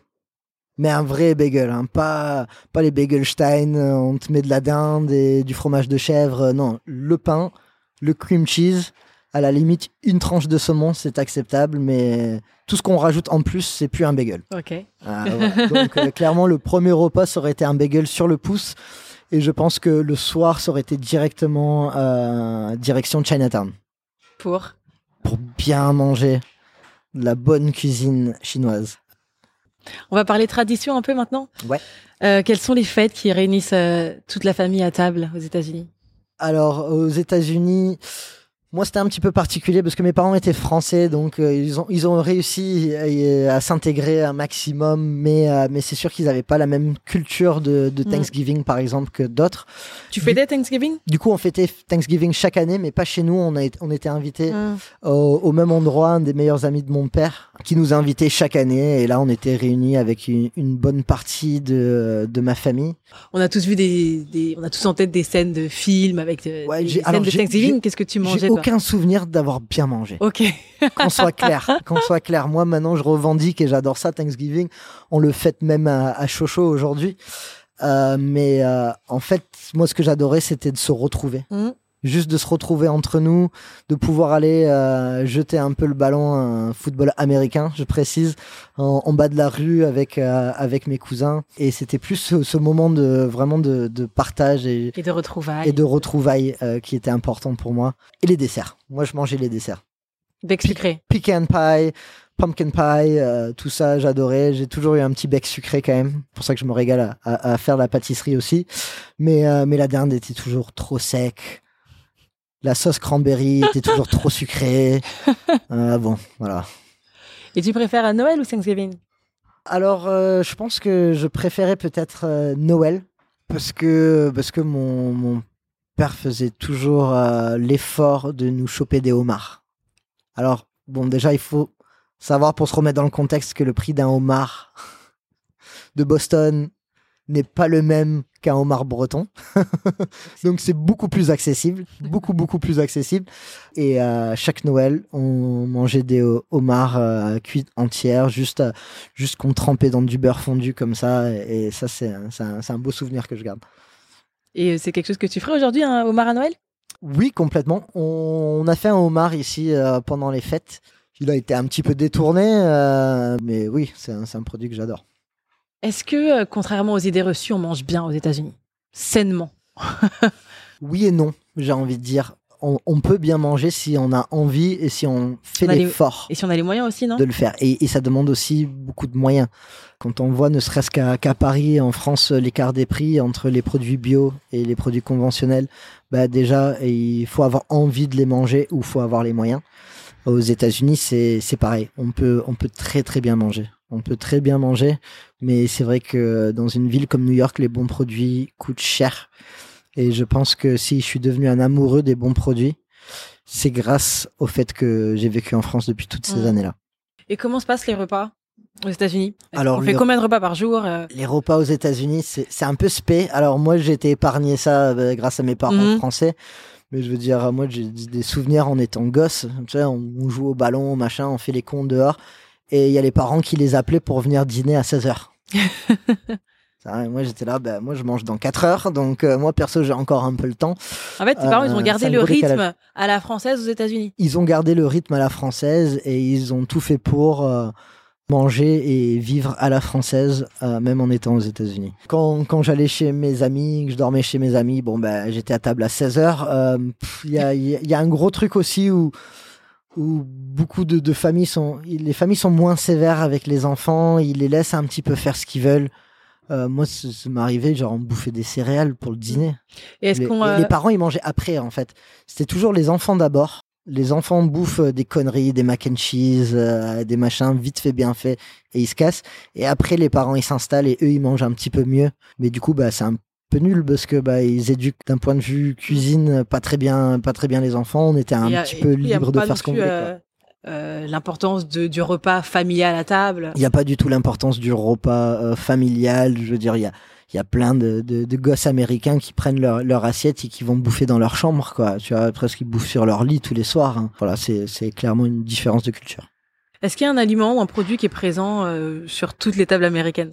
Mais un vrai bagel, hein, pas, pas les Bagelstein, euh, on te met de la dinde et du fromage de chèvre. euh, Non, le pain, le cream cheese, à la limite une tranche de saumon, c'est acceptable, mais tout ce qu'on rajoute en plus, c'est plus un bagel. Ok. Ah. Donc euh, clairement, le premier repas, ça aurait été un bagel sur le pouce. Et je pense que le soir, ça aurait été directement euh, direction Chinatown Pour? Pour bien manger de la bonne cuisine chinoise. On va parler tradition un peu maintenant? Ouais. Euh, quelles sont les fêtes qui réunissent euh, toute la famille à table aux États-Unis? Alors aux États-Unis, moi c'était un petit peu particulier parce que mes parents étaient français, donc euh, ils ont ils ont réussi euh, à s'intégrer un maximum, mais euh, mais c'est sûr qu'ils n'avaient pas la même culture de, de Mm. Thanksgiving par exemple que d'autres. Tu des Thanksgiving? Du coup on fêtait Thanksgiving chaque année, mais pas chez nous. On a on était invités Hum. au, au même endroit, un des meilleurs amis de mon père, qui nous invitait chaque année. Et là, on était réunis avec une, une bonne partie de, de ma famille. On a tous vu des, des- on a tous en tête des scènes de films avec de- Ouais, des scènes de Thanksgiving. Qu'est-ce que tu mangeais aucun souvenir d'avoir bien mangé. Ok. Qu'on soit clair, qu'on soit clair. Moi, maintenant, je revendique et j'adore ça, Thanksgiving. On le fête même à, à Chocho aujourd'hui. Euh, mais euh, en fait, moi, ce que j'adorais, c'était de se retrouver. Hum. Juste de se retrouver entre nous, de pouvoir aller euh, jeter un peu le ballon, un football américain, je précise, en, en bas de la rue avec euh, avec mes cousins. Et c'était plus ce, ce moment de vraiment de, de partage et, Et de retrouvailles. et de retrouvailles euh, qui était important pour moi. Et les desserts. Moi, je mangeais les desserts. Bec sucré. Pecan pie, pumpkin pie, euh, tout ça, j'adorais. J'ai toujours eu un petit bec sucré quand même. C'est pour ça que je me régale à, à- à faire la pâtisserie aussi. Mais, euh, mais la dinde était toujours trop sec. La sauce cranberry était toujours trop sucrée. Euh, bon, voilà. Et tu préfères à Noël ou Thanksgiving? Alors, euh, je pense que je préférais peut-être euh, Noël parce que parce que mon, mon père faisait toujours l'effort de nous choper des homards. Alors, bon, déjà, il faut savoir pour se remettre dans le contexte que le prix d'un homard de Boston n'est pas le même qu'un homard breton. Donc c'est beaucoup plus accessible, beaucoup beaucoup plus accessible. Et euh, chaque Noël, on mangeait des ho- homards euh, cuits entières, juste euh, juste qu'on trempait dans du beurre fondu comme ça. Et, ça c'est un, c'est un- beau souvenir que je garde. Et euh, c'est quelque chose que tu ferais aujourd'hui, un homard à Noël? Oui, complètement. On, on a fait un homard ici euh, pendant les fêtes. Il a été un petit peu détourné, mais oui, c'est un, c'est un produit que j'adore. Est-ce que, euh, contrairement aux idées reçues, on mange bien aux États-Unis? Sainement. Oui et non, j'ai envie de dire. On, on peut bien manger si on a envie et si on fait les- l'effort. Et si on a les moyens aussi, non? de le faire. Et, et ça demande aussi beaucoup de moyens. Quand on voit, ne serait-ce qu'à Paris, en France, l'écart des prix entre les produits bio et les produits conventionnels, bah déjà, il faut avoir envie de les manger ou faut avoir les moyens. Aux États-Unis, c'est c'est pareil. On peut on peut très très bien manger. On peut très bien manger, mais c'est vrai que dans une ville comme New York, les bons produits coûtent cher. Et je pense que si je suis devenu un amoureux des bons produits, c'est grâce au fait que j'ai vécu en France depuis toutes ces années-là. Et comment se passent les repas aux États-Unis? Alors, on fait combien de repas par jour euh? Les repas aux États-Unis, c'est un peu spé. Alors moi, j'ai été épargné ça euh, grâce à mes parents Mhm. français. Mais je veux dire, moi, j'ai des souvenirs en étant gosse. Tu sais, on, on joue au ballon, machin, on fait les cons dehors. Et il y a les parents qui les appelaient pour venir dîner à 16 heures. Ça, et moi, j'étais là, ben, moi, je mange dans 4 heures. Donc, euh, moi, perso, j'ai encore un peu le temps. En fait, tes parents, ils ont Euh, gardé le rythme à la française aux États-Unis. Ils ont gardé le rythme à la française et ils ont tout fait pour euh, manger et vivre à la française, même en étant aux États-Unis. Quand, quand j'allais chez mes amis, que je dormais chez mes amis, bon, ben, j'étais à table à 16 heures. Il y, a, y a un gros truc aussi où, où beaucoup de, de familles sont, les familles sont moins sévères avec les enfants, ils les laissent un petit peu faire ce qu'ils veulent. Euh, moi, ça, m'est arrivé, genre, on bouffait des céréales pour le dîner. Et est-ce les, qu'on. euh, les parents, ils mangeaient après, en fait. C'était toujours les enfants d'abord. Les enfants bouffent euh, des conneries, des mac and cheese, euh, des machins vite fait, bien fait, et ils se cassent. Et après, les parents, ils s'installent et eux, ils mangent un petit peu mieux. Mais du coup, bah, c'est un peu nul parce que bah, ils éduquent d'un point de vue cuisine pas très bien, pas très bien les enfants. On était un a- petit peu libre de faire ce qu'on voulait. euh, euh, L'importance du repas familial à table. Il n'y a pas du tout l'importance du repas euh, familial. Je veux dire, il y a, il y a plein de, de, de gosses américains qui prennent leur, leur assiette et qui vont bouffer dans leur chambre, quoi. Tu vois, presque ils bouffent sur leur lit tous les soirs. hein. Voilà, c'est, c'est clairement une différence de culture. Est-ce qu'il y a un aliment ou un produit qui est présent euh, sur toutes les tables américaines?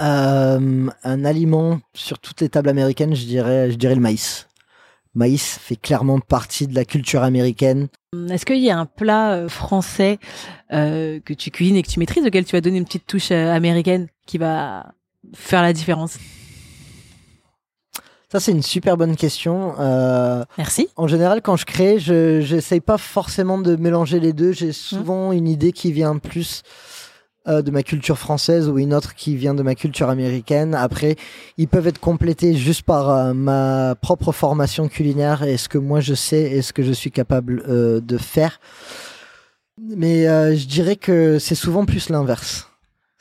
Euh, un aliment sur toutes les tables américaines, je dirais, je dirais le maïs. Maïs fait clairement partie de la culture américaine. Est-ce qu'il y a un plat euh, français euh, que tu cuisines et que tu maîtrises, auquel tu vas donner une petite touche américaine qui va faire la différence? Ça, c'est une super bonne question. Euh, Merci. En général, quand je crée, je j'essaye pas forcément de mélanger les deux. J'ai souvent une idée qui vient plus euh, de ma culture française ou une autre qui vient de ma culture américaine. Après, ils peuvent être complétés juste par euh, ma propre formation culinaire et ce que moi je sais et ce que je suis capable euh, de faire. Mais euh, je dirais que c'est souvent plus l'inverse.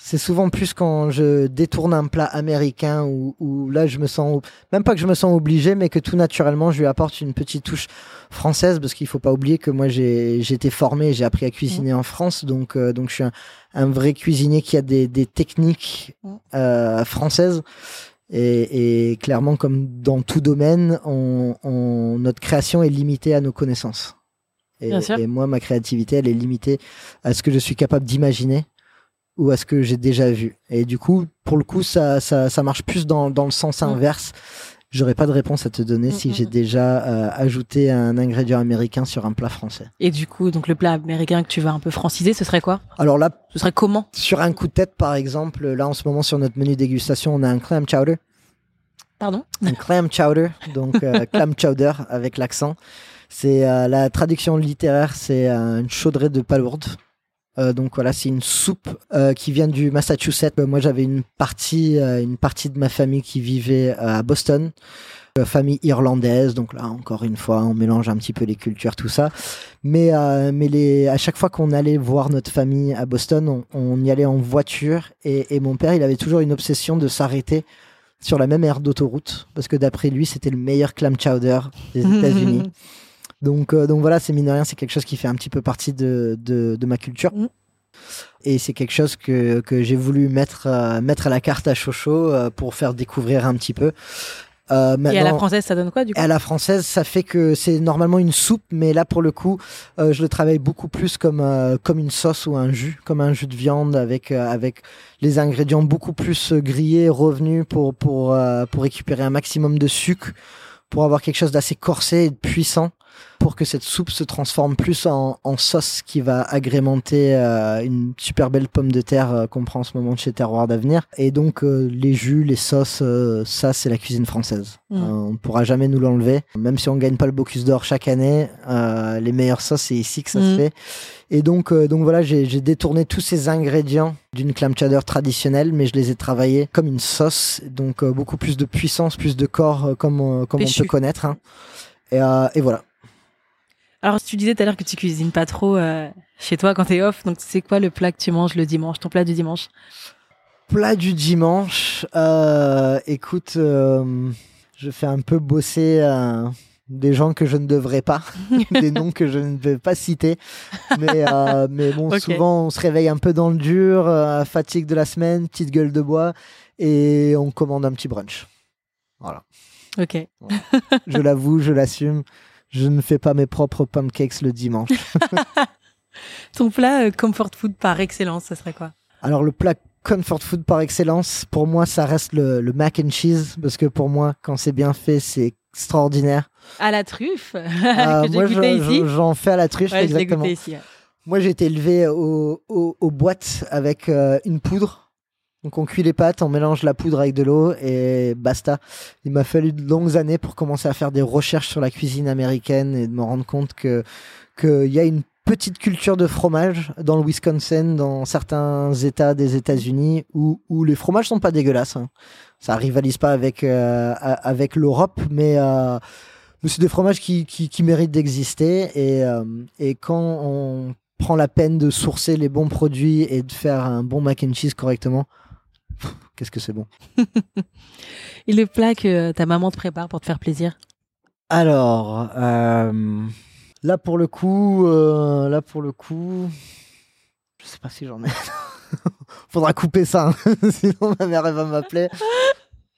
C'est souvent plus quand je détourne un plat américain où, où là je me sens même pas que je me sens obligé, mais que tout naturellement je lui apporte une petite touche française parce qu'il faut pas oublier que moi j'ai été formé, j'ai appris à cuisiner en France, donc euh, donc je suis un, un vrai cuisinier qui a des, des techniques Mm. euh, françaises. Et, et clairement, comme dans tout domaine, on, on- notre création est limitée à nos connaissances. Et moi, ma créativité, elle est limitée à ce que je suis capable d'imaginer ou à ce que j'ai déjà vu. Et du coup, pour le coup, ça, ça, ça marche plus dans, dans le sens Mm. inverse. J'aurais pas de réponse à te donner si mm, j'ai mm. déjà euh, ajouté un ingrédient américain sur un plat français. Et du coup, donc le plat américain que tu vas un peu franciser, ce serait quoi? Alors là, Ce serait comment? sur un coup de tête, par exemple, là en ce moment sur notre menu dégustation, on a un clam chowder. Pardon? Un clam chowder, donc euh, clam chowder avec l'accent. C'est euh, la traduction littéraire, c'est euh, une chaudrée de palourde. Euh, donc voilà, c'est une soupe euh, qui vient du Massachusetts. Euh, moi, j'avais une partie, une partie de ma famille qui vivait à Boston, famille irlandaise. Donc là, encore une fois, on mélange un petit peu les cultures, tout ça. Mais, euh, mais les, à chaque fois qu'on allait voir notre famille à Boston, on, on y allait en voiture. Et, et mon père, il avait toujours une obsession de s'arrêter sur la même aire d'autoroute parce que d'après lui, c'était le meilleur clam chowder des États-Unis. Donc, euh, donc voilà, c'est mine de rien, c'est quelque chose qui fait un petit peu partie de, de, de ma culture. Mm. Et c'est quelque chose que, que j'ai voulu mettre, euh, mettre à la carte à Chocho euh, pour faire découvrir un petit peu. Euh, Et à la française, ça donne quoi du coup? à la française, ça fait que c'est normalement une soupe, mais là pour le coup, euh, je le travaille beaucoup plus comme euh, comme une sauce ou un jus, comme un jus de viande avec euh, avec les ingrédients beaucoup plus grillés, revenus pour pour euh, pour récupérer un maximum de sucre, pour avoir quelque chose d'assez corsé et de puissant, pour que cette soupe se transforme plus en, en sauce qui va agrémenter euh, une super belle pomme de terre euh, qu'on prend en ce moment de chez Terroir d'Avenir. Et donc euh, les jus, les sauces, ça c'est la cuisine française. Mm. On ne pourra jamais nous l'enlever. Même si on gagne pas le Bocuse d'Or chaque année, les meilleures sauces c'est ici que ça se Mm. fait. Et donc, donc voilà, j'ai détourné tous ces ingrédients d'une clam chowder traditionnelle, mais je les ai travaillés comme une sauce, donc beaucoup plus de puissance, plus de corps, comme, on- comme on peut connaître. hein. Et, euh, et voilà. Alors, tu disais tout à l'heure que tu cuisines pas trop euh, chez toi quand t'es off. Donc, c'est quoi le plat que tu manges le dimanche Ton plat du dimanche? Plat du dimanche, euh, écoute, euh, je fais un peu bosser euh, des gens que je ne devrais pas, des noms que je ne vais pas citer. Mais, euh, mais bon, souvent on se réveille un peu dans le dur, euh, fatigue de la semaine, petite gueule de bois, et on commande un petit brunch. Voilà. Ok. Je l'avoue, je l'assume. Je ne fais pas mes propres pancakes le dimanche. Ton plat euh, comfort food par excellence, ça serait quoi? Alors le plat comfort food par excellence, pour moi, ça reste le, le mac and cheese, parce que pour moi, quand c'est bien fait, c'est extraordinaire. À la truffe Euh, que moi, je- j'en fais à la truffe, Ouais, exactement. goûté ici. ouais. Moi, j'ai été élevé au, au- aux boîtes avec euh, une poudre. Donc, on cuit les pâtes, on mélange la poudre avec de l'eau et basta. Il m'a fallu de longues années pour commencer à faire des recherches sur la cuisine américaine et de me rendre compte que qu'il y a une petite culture de fromage dans le Wisconsin, dans certains États des États-Unis, où, où les fromages sont pas dégueulasses. hein. Ça rivalise pas avec euh, avec l'Europe, mais euh, c'est des fromages qui, qui, qui méritent d'exister. Et, euh, et quand on prend la peine de sourcer les bons produits et de faire un bon mac and cheese correctement, qu'est-ce que c'est bon? Et le plat que ta maman te prépare pour te faire plaisir? Alors, euh, là pour le coup, euh, là pour le coup, je sais pas si j'en ai. Faudra couper ça, hein. sinon ma mère elle va m'appeler.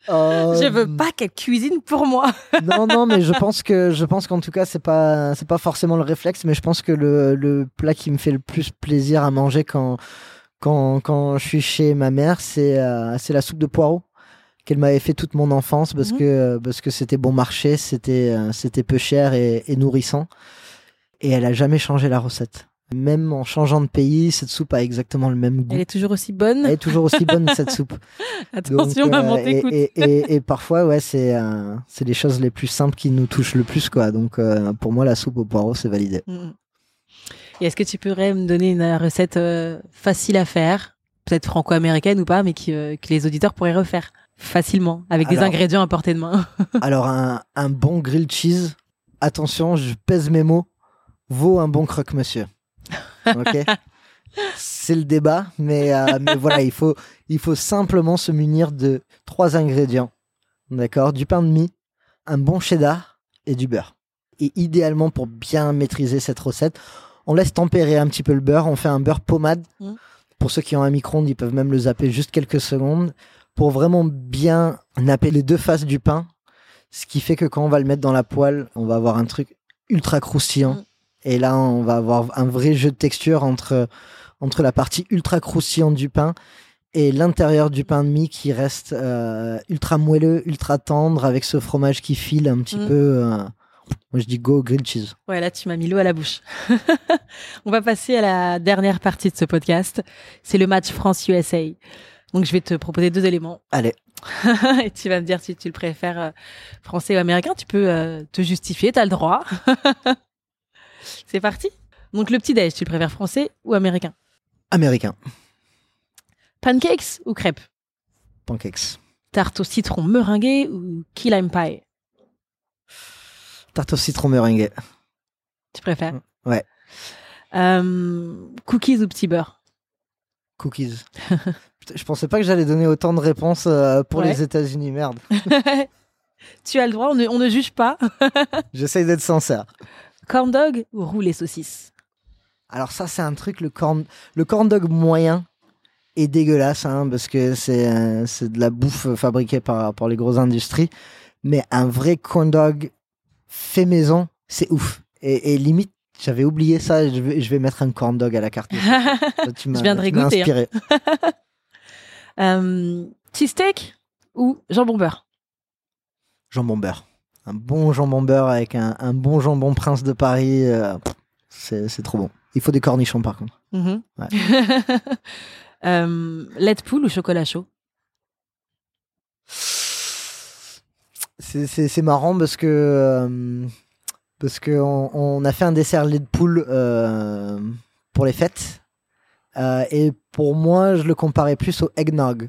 Euh, Je veux pas qu'elle cuisine pour moi. Non, non, mais je pense que je pense qu'en tout cas c'est pas c'est pas forcément le réflexe, mais je pense que le, le plat qui me fait le plus plaisir à manger quand quand quand je suis chez ma mère, c'est euh, c'est la soupe de poireaux qu'elle m'avait fait toute mon enfance parce Mhm. que parce que c'était bon marché, c'était euh, c'était peu cher et, et nourrissant, et elle a jamais changé la recette. Même en changeant de pays, cette soupe a exactement le même goût. Elle est toujours aussi bonne? Elle est toujours aussi bonne cette soupe. Attention, Donc, euh, maman et, t'écoute. et, et, et parfois, ouais, c'est euh, c'est les choses les plus simples qui nous touchent le plus, quoi. Donc, euh, pour moi, la soupe au poireau, c'est validé. Mm. Et est-ce que tu pourrais me donner une recette euh, facile à faire, peut-être franco-américaine ou pas, mais qui, euh, que les auditeurs pourraient refaire facilement, avec des ingrédients à portée de main? Alors, un, un bon grilled cheese, attention, je pèse mes mots, vaut un bon croque-monsieur. Ok? C'est le débat, mais, euh, mais voilà, il faut, il faut simplement se munir de trois ingrédients. D'accord? Du pain de mie, un bon cheddar et du beurre. Et idéalement, pour bien maîtriser cette recette, on laisse tempérer un petit peu le beurre, on fait un beurre pommade. Mhm. Pour ceux qui ont un micro-ondes, ils peuvent même le zapper juste quelques secondes pour vraiment bien napper les deux faces du pain. Ce qui fait que quand on va le mettre dans la poêle, on va avoir un truc ultra croustillant. Mm. Et là, on va avoir un vrai jeu de texture entre, entre la partie ultra croustillante du pain et l'intérieur du pain de mie qui reste euh, ultra moelleux, ultra tendre, avec ce fromage qui file un petit Mm. peu. euh, moi, je dis go grilled cheese. Ouais, là, tu m'as mis l'eau à la bouche. On va passer à la dernière partie de ce podcast. C'est le match France-USA. Donc, je vais te proposer deux éléments. Allez, Et tu vas me dire si tu le préfères euh, français ou américain. Tu peux euh, te justifier, tu as le droit. C'est parti. Donc, le petit-déj, tu le préfères français ou américain? Américain, Pancakes ou crêpes? Pancakes. Tarte au citron meringuée ou key lime pie? Tarte au citron meringuée. Tu préfères Ouais. Euh, cookies ou petit beurre? Cookies. Je pensais pas que j'allais donner autant de réponses euh, pour Ouais. les États-Unis, merde. Tu as le droit, on ne, on ne juge pas. J'essaye d'être sincère. Corn dog ou roulé saucisse? Alors ça, c'est un truc, le corn, le corn dog moyen est dégueulasse, hein, parce que c'est euh, c'est de la bouffe fabriquée par, par les grosses industries. Mais un vrai corn dog fait maison, c'est ouf. Et, et limite, j'avais oublié ça, je vais, je vais mettre un corn dog à la carte. Tu m'as- Je viendrai tu m'as goûter, hein. inspiré. euh, Cheesesteak ou jambon beurre? Jambon beurre. Un bon jambon beurre avec un, un bon jambon prince de Paris, euh, c'est c'est trop bon. Il faut des cornichons par contre. Mhm. Ouais. Euh, lait de poule ou chocolat chaud? C'est- marrant parce que euh, parce que on, a fait un dessert lait de poule euh, pour les fêtes Euh, et pour moi je le comparais plus au eggnog.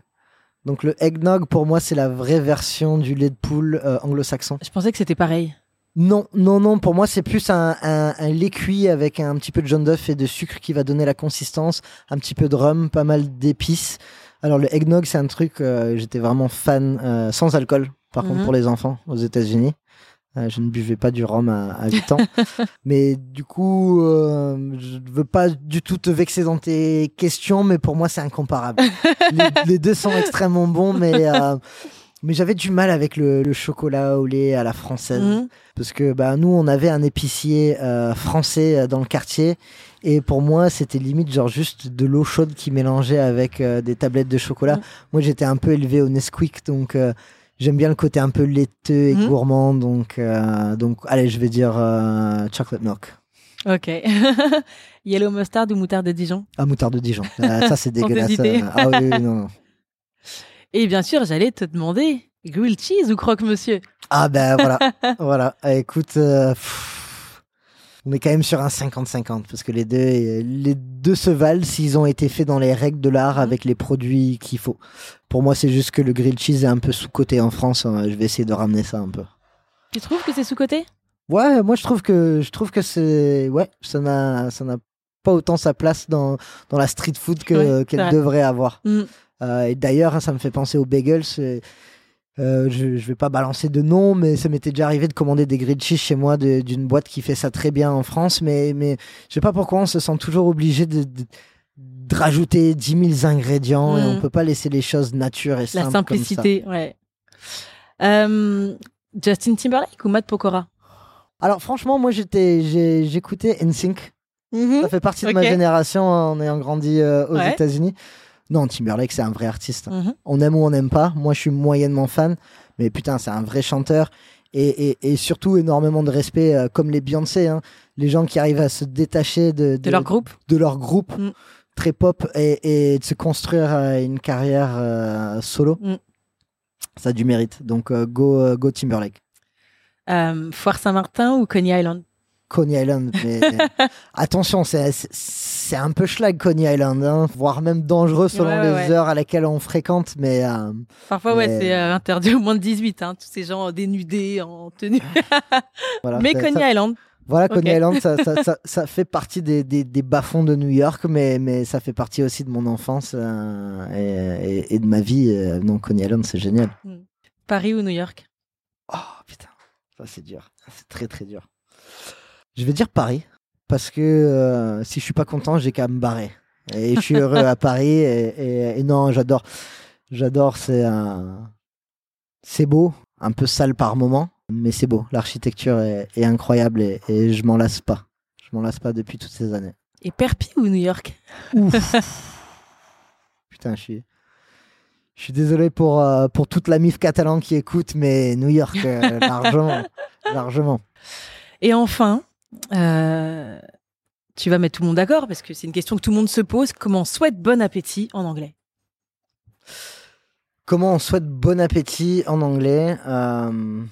Donc le eggnog pour moi c'est la vraie version du lait de poule anglo-saxon. Je pensais que c'était pareil. Non non non pour moi c'est plus un, un, un lait cuit avec un petit peu de jaune d'œuf et de sucre qui va donner la consistance, un petit peu de rhum, pas mal d'épices. Alors le eggnog c'est un truc euh, j'étais vraiment fan euh, sans alcool par contre Mhm. pour les enfants aux États-Unis. Euh, je ne buvais pas du rhum à, à 8 ans. mais du coup, euh, je ne veux pas du tout te vexer dans tes questions, mais pour moi, c'est incomparable. les, les deux sont extrêmement bons, mais, euh, mais j'avais du mal avec le, le chocolat au lait à la française. Mhm. Parce que bah, nous, on avait un épicier français dans le quartier. Et pour moi, c'était limite genre juste de l'eau chaude qui mélangeait avec des tablettes de chocolat. Mhm. Moi, j'étais un peu élevé au Nesquik, donc j'aime bien le côté un peu laiteux et Mhm. gourmand. Donc, euh, donc, allez, je vais dire euh, chocolate milk. Ok. Yellow mustard ou moutarde de Dijon? Ah, moutarde de Dijon. Euh, ça, c'est dégueulasse. euh. Ah oui, oui, non, non. Et bien sûr, j'allais te demander grilled cheese ou croque-monsieur? Ah ben voilà, voilà. Ah, écoute, euh, pff, on est quand même sur un 50-50 parce que les deux, les deux se valent s'ils ont été faits dans les règles de l'art avec les produits qu'il faut. Pour moi, c'est juste que le grilled cheese est un peu sous-coté en France. hein. Je vais essayer de ramener ça un peu. Tu trouves que c'est sous-côté Ouais, moi je trouve que je trouve que c'est ouais, ça n'a ça n'a pas autant sa place dans dans la street food que qu'elle vrai. devrait avoir. Mm. Euh, et d'ailleurs, hein, ça me fait penser aux bagels. Euh, je, je vais pas balancer de nom, mais ça m'était déjà arrivé de commander des grilled cheese chez moi d'une boîte qui fait ça très bien en France. Mais, mais je sais pas pourquoi on se sent toujours obligé de, de, de rajouter 10 000 ingrédients et Mm. on peut pas laisser les choses nature et La simples simplicité, ouais. Euh, Justin Timberlake ou Matt Pokora? Comme ça. Alors franchement, moi j'étais j'écoutais NSYNC. Ça fait partie de ma génération en ayant grandi euh, aux Ouais. États-Unis. Non, Timberlake, c'est un vrai artiste. Mhm. On aime ou on n'aime pas. Moi, je suis moyennement fan, mais putain, c'est un vrai chanteur. Et, et, et surtout, énormément de respect, euh, comme les Beyoncé. hein. Les gens qui arrivent à se détacher de, De leur groupe de leur groupe Mm. très pop et, et de se construire euh, une carrière euh, solo. Mm. Ça a du mérite. Donc, go, go Timberlake. Foire Saint-Martin ou Coney Island? Coney Island. Mais attention, c'est- un peu schlag Coney Island, hein, voire même dangereux selon Ouais, ouais, les ouais. heures à laquelle on fréquente. Mais euh, Parfois, ouais, c'est euh, interdit au moins de 18, hein, tous ces gens dénudés en tenue. voilà. Mais Coney ça- Island. Voilà, Coney. Island, ça, ça, ça, ça fait partie des, des, des bas-fonds de New York, mais, mais ça fait partie aussi de mon enfance euh, et, et- et de ma vie. euh, Donc, Coney Island, c'est génial. Paris ou New York? Oh putain, ça c'est dur. C'est très très dur. Je vais dire Paris, parce que euh, si je suis pas content, j'ai qu'à me barrer. Et je suis heureux à Paris, et, et- et non, j'adore. J'adore, c'est un. C'est beau, un peu sale par moment, mais c'est beau. L'architecture est, est incroyable et, et je m'en lasse pas. Je m'en lasse pas depuis toutes ces années. Et Perpi ou New York? Ouf. Putain, je suis. Je suis désolé pour, euh, pour toute la MIF catalan qui écoute, mais New York, euh, largement. largement. Et enfin, euh, tu vas mettre tout le monde d'accord parce que c'est une question que tout le monde se pose. Comment on souhaite bon appétit en anglais? Comment on souhaite bon appétit en anglais? Euh,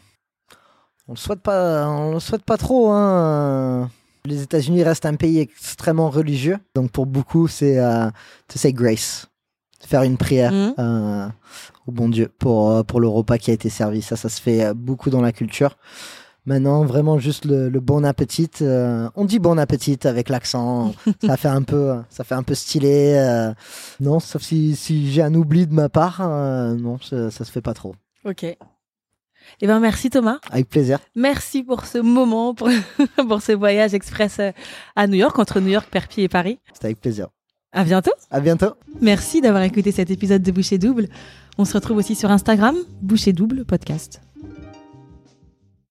On le souhaite pas, on le souhaite pas trop. Hein. Les États-Unis restent un pays extrêmement religieux, donc pour beaucoup, c'est euh, to say grace, faire une prière Mhm. euh, au bon Dieu pour pour le repas qui a été servi. Ça, ça se fait beaucoup dans la culture. Maintenant, vraiment juste le, le bon appétit. euh, on dit bon appétit avec l'accent. ça fait un peu, ça fait un peu stylé. euh, non, sauf si, si j'ai un oubli de ma part, euh, non, ça, ça se fait pas trop. Ok. Eh ben merci Thomas. Avec plaisir. Merci pour ce moment, pour, pour ce voyage express à New York, entre New York, Perpi et Paris. C'était avec plaisir. À bientôt. À bientôt. Merci d'avoir écouté cet épisode de Boucher Double. On se retrouve aussi sur Instagram, Boucher Double Podcast.